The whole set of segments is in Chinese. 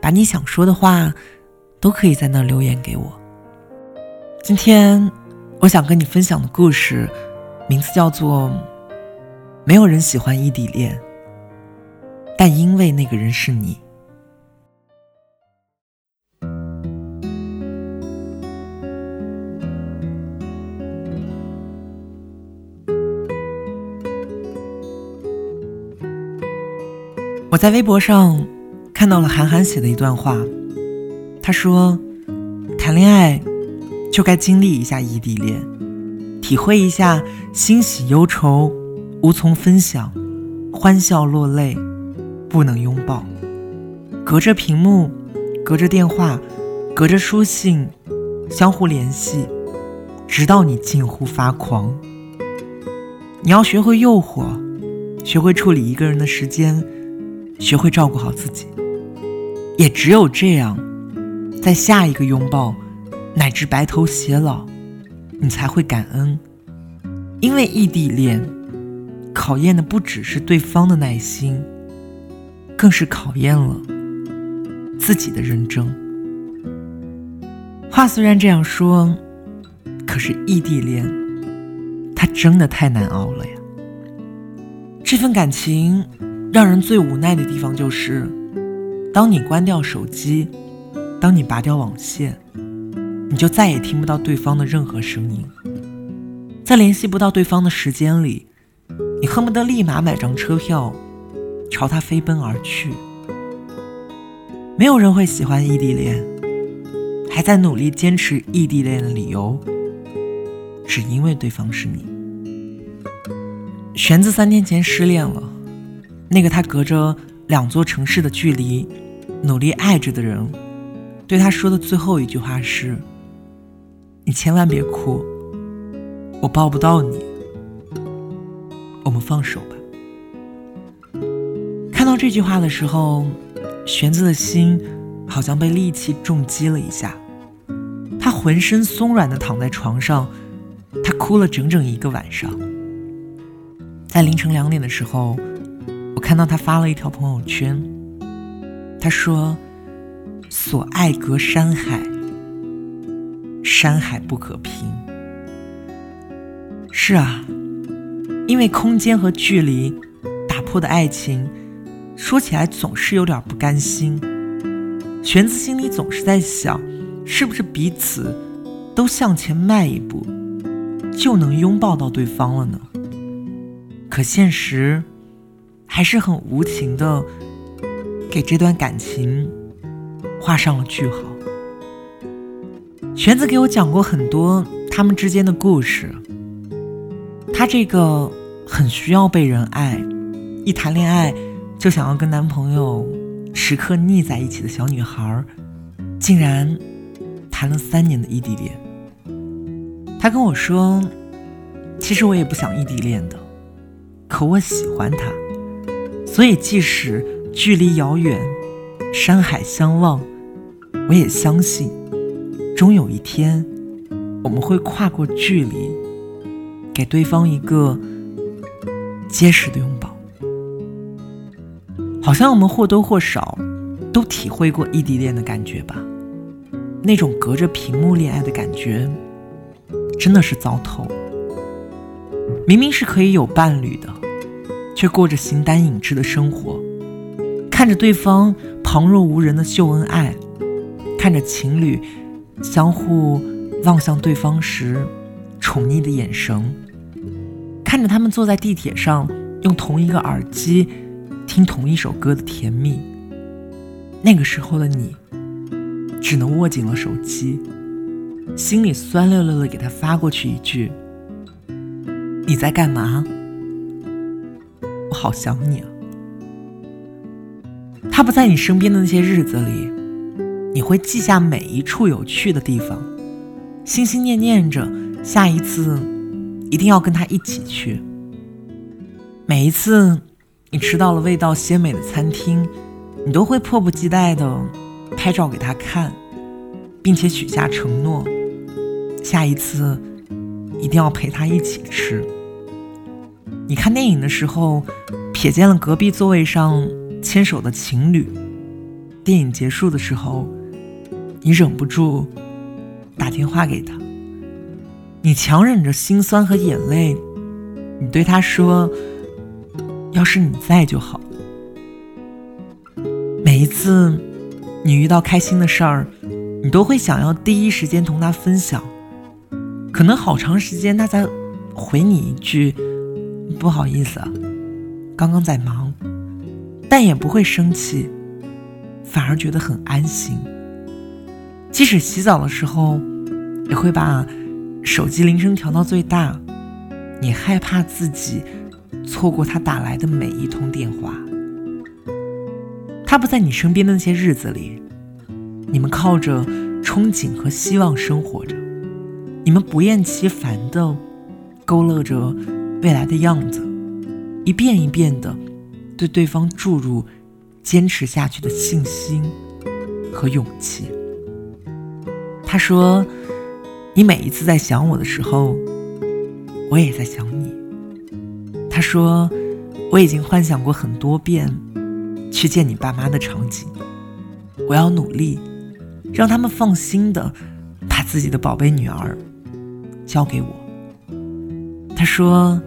把你想说的话，都可以在那留言给我。今天我想跟你分享的故事，名字叫做《没有人喜欢异地恋，但因为那个人是你》。我在微博上。看到了韩寒写的一段话，他说：“谈恋爱就该经历一下异地恋，体会一下欣喜忧愁无从分享，欢笑落泪不能拥抱，隔着屏幕，隔着电话，隔着书信，相互联系，直到你近乎发狂。你要学会诱惑，学会处理一个人的时间，学会照顾好自己。”也只有这样，在下一个拥抱，乃至白头偕老，你才会感恩。因为异地恋，考验的不只是对方的耐心，更是考验了自己的认真。话虽然这样说，可是异地恋，它真的太难熬了呀。这份感情，让人最无奈的地方就是。当你关掉手机，当你拔掉网线，你就再也听不到对方的任何声音。在联系不到对方的时间里，你恨不得立马买张车票，朝他飞奔而去。没有人会喜欢异地恋，还在努力坚持异地恋的理由，只因为对方是你。玄子三天前失恋了，那个他隔着。两座城市的距离，努力爱着的人，对他说的最后一句话是：“你千万别哭，我抱不到你，我们放手吧。”看到这句话的时候，玄子的心好像被利器重击了一下，他浑身松软的躺在床上，他哭了整整一个晚上。在凌晨两点的时候。我看到他发了一条朋友圈，他说：“所爱隔山海，山海不可平。”是啊，因为空间和距离打破的爱情，说起来总是有点不甘心。玄子心里总是在想，是不是彼此都向前迈一步，就能拥抱到对方了呢？可现实。还是很无情的，给这段感情画上了句号。玄子给我讲过很多他们之间的故事。她这个很需要被人爱，一谈恋爱就想要跟男朋友时刻腻在一起的小女孩，竟然谈了三年的异地恋。她跟我说：“其实我也不想异地恋的，可我喜欢他。”所以，即使距离遥远，山海相望，我也相信，终有一天，我们会跨过距离，给对方一个结实的拥抱。好像我们或多或少都体会过异地恋的感觉吧？那种隔着屏幕恋爱的感觉，真的是糟透。明明是可以有伴侣的。却过着形单影只的生活，看着对方旁若无人的秀恩爱，看着情侣相互望向对方时宠溺的眼神，看着他们坐在地铁上用同一个耳机听同一首歌的甜蜜。那个时候的你，只能握紧了手机，心里酸溜溜的给他发过去一句：“你在干嘛？”我好想你啊！他不在你身边的那些日子里，你会记下每一处有趣的地方，心心念念着下一次一定要跟他一起去。每一次你吃到了味道鲜美的餐厅，你都会迫不及待的拍照给他看，并且许下承诺，下一次一定要陪他一起吃。你看电影的时候，瞥见了隔壁座位上牵手的情侣。电影结束的时候，你忍不住打电话给他。你强忍着心酸和眼泪，你对他说：“要是你在就好。”每一次你遇到开心的事儿，你都会想要第一时间同他分享。可能好长时间他才回你一句：“不好意思，刚刚在忙。”但也不会生气。反而觉得很安心。即使洗澡的时候，也会把手机铃声调到最大。你害怕自己错过他打来的每一通电话。他不在你身边的那些日子里，你们靠着憧憬和希望生活着。你们不厌其烦地勾勒着未来的样子，一遍一遍地对对方注入。坚持下去的信心和勇气。他说：“你每一次在想我的时候，我也在想你。”他说：“我已经幻想过很多遍去见你爸妈的场景，我要努力让他们放心的把自己的宝贝女儿交给我。”他说：“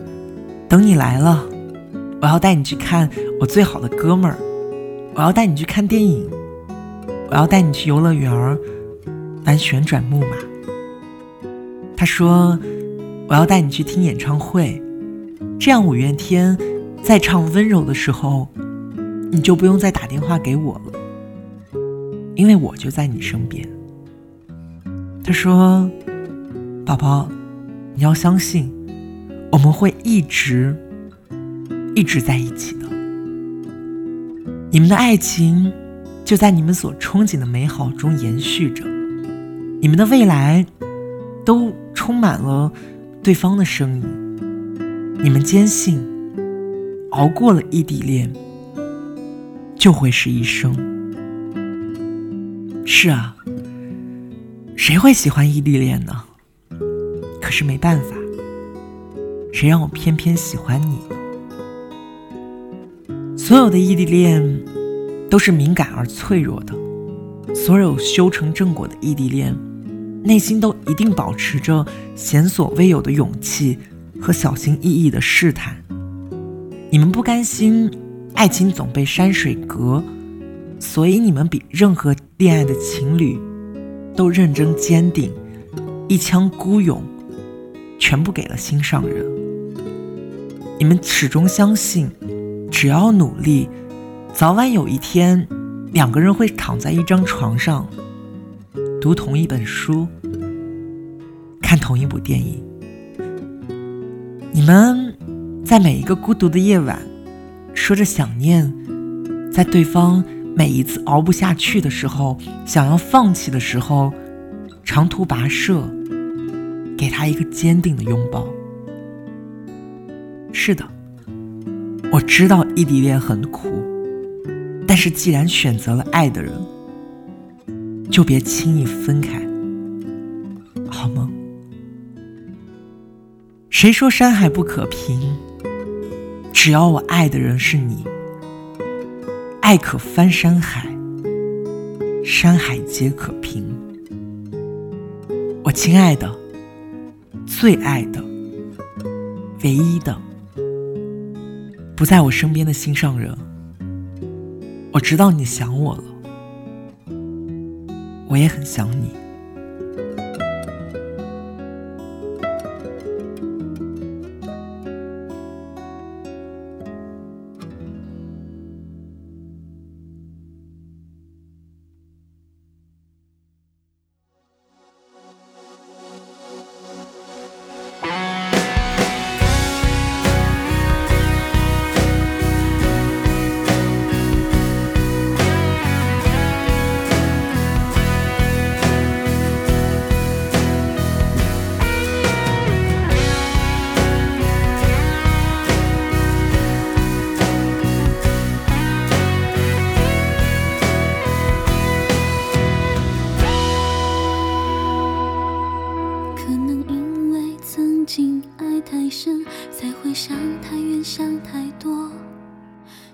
等你来了，我要带你去看我最好的哥们儿。”我要带你去看电影，我要带你去游乐园玩旋转木马。他说：“我要带你去听演唱会，这样五月天在唱《温柔》的时候，你就不用再打电话给我了，因为我就在你身边。”他说：“宝宝，你要相信，我们会一直一直在一起的。”你们的爱情就在你们所憧憬的美好中延续着，你们的未来都充满了对方的声音。你们坚信，熬过了异地恋就会是一生。是啊，谁会喜欢异地恋呢？可是没办法，谁让我偏偏喜欢你呢？所有的异地恋都是敏感而脆弱的，所有修成正果的异地恋，内心都一定保持着前所未有的勇气和小心翼翼的试探。你们不甘心爱情总被山水隔，所以你们比任何恋爱的情侣都认真坚定，一腔孤勇全部给了心上人。你们始终相信。只要努力，早晚有一天，两个人会躺在一张床上，读同一本书，看同一部电影。你们在每一个孤独的夜晚，说着想念，在对方每一次熬不下去的时候，想要放弃的时候，长途跋涉，给他一个坚定的拥抱。是的。我知道异地恋很苦，但是既然选择了爱的人，就别轻易分开，好吗？谁说山海不可平？只要我爱的人是你，爱可翻山海，山海皆可平。我亲爱的，最爱的，唯一的。不在我身边的心上人，我知道你想我了，我也很想你。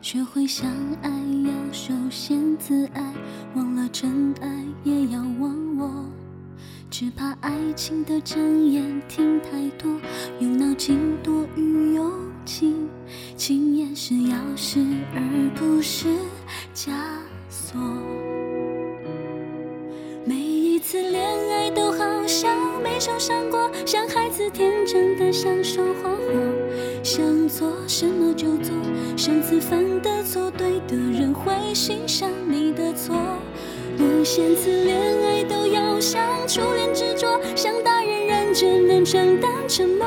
学会相爱，要首先自爱，忘了真爱也要忘我。只怕爱情的真言听太多，用脑筋多于用情，情言是钥匙而不是枷锁。每一次恋爱都好像没受伤过，像孩子天真的享受花火，想做什么就做，上次犯的错，对的人会欣赏你的错。无限次恋爱都要像初恋执着，像大人认真能承担沉默，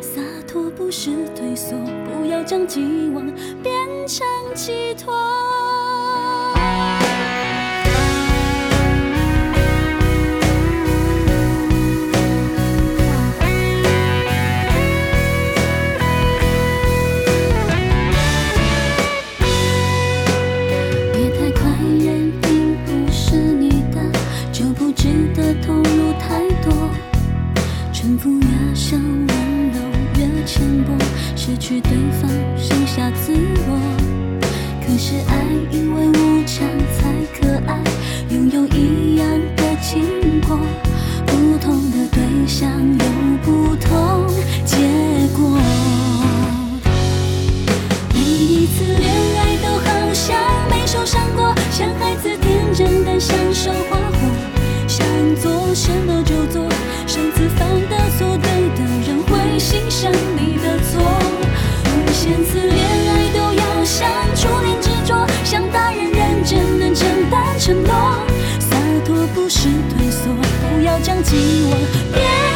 洒脱不是退缩，不要将寄望变成寄托。的投入太多，沉浮越深，温柔越浅薄，失去对方，剩下自我。将期望。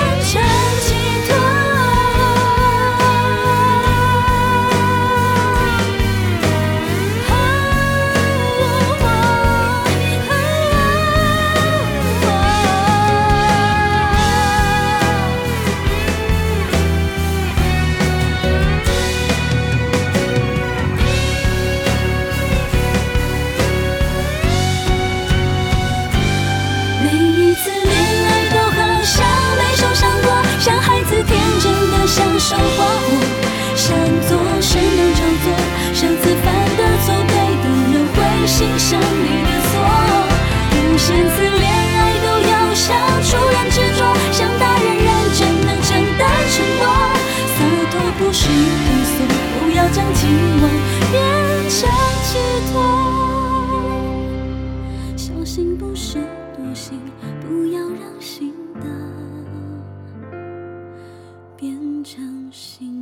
多心不是多心不要让心的变成心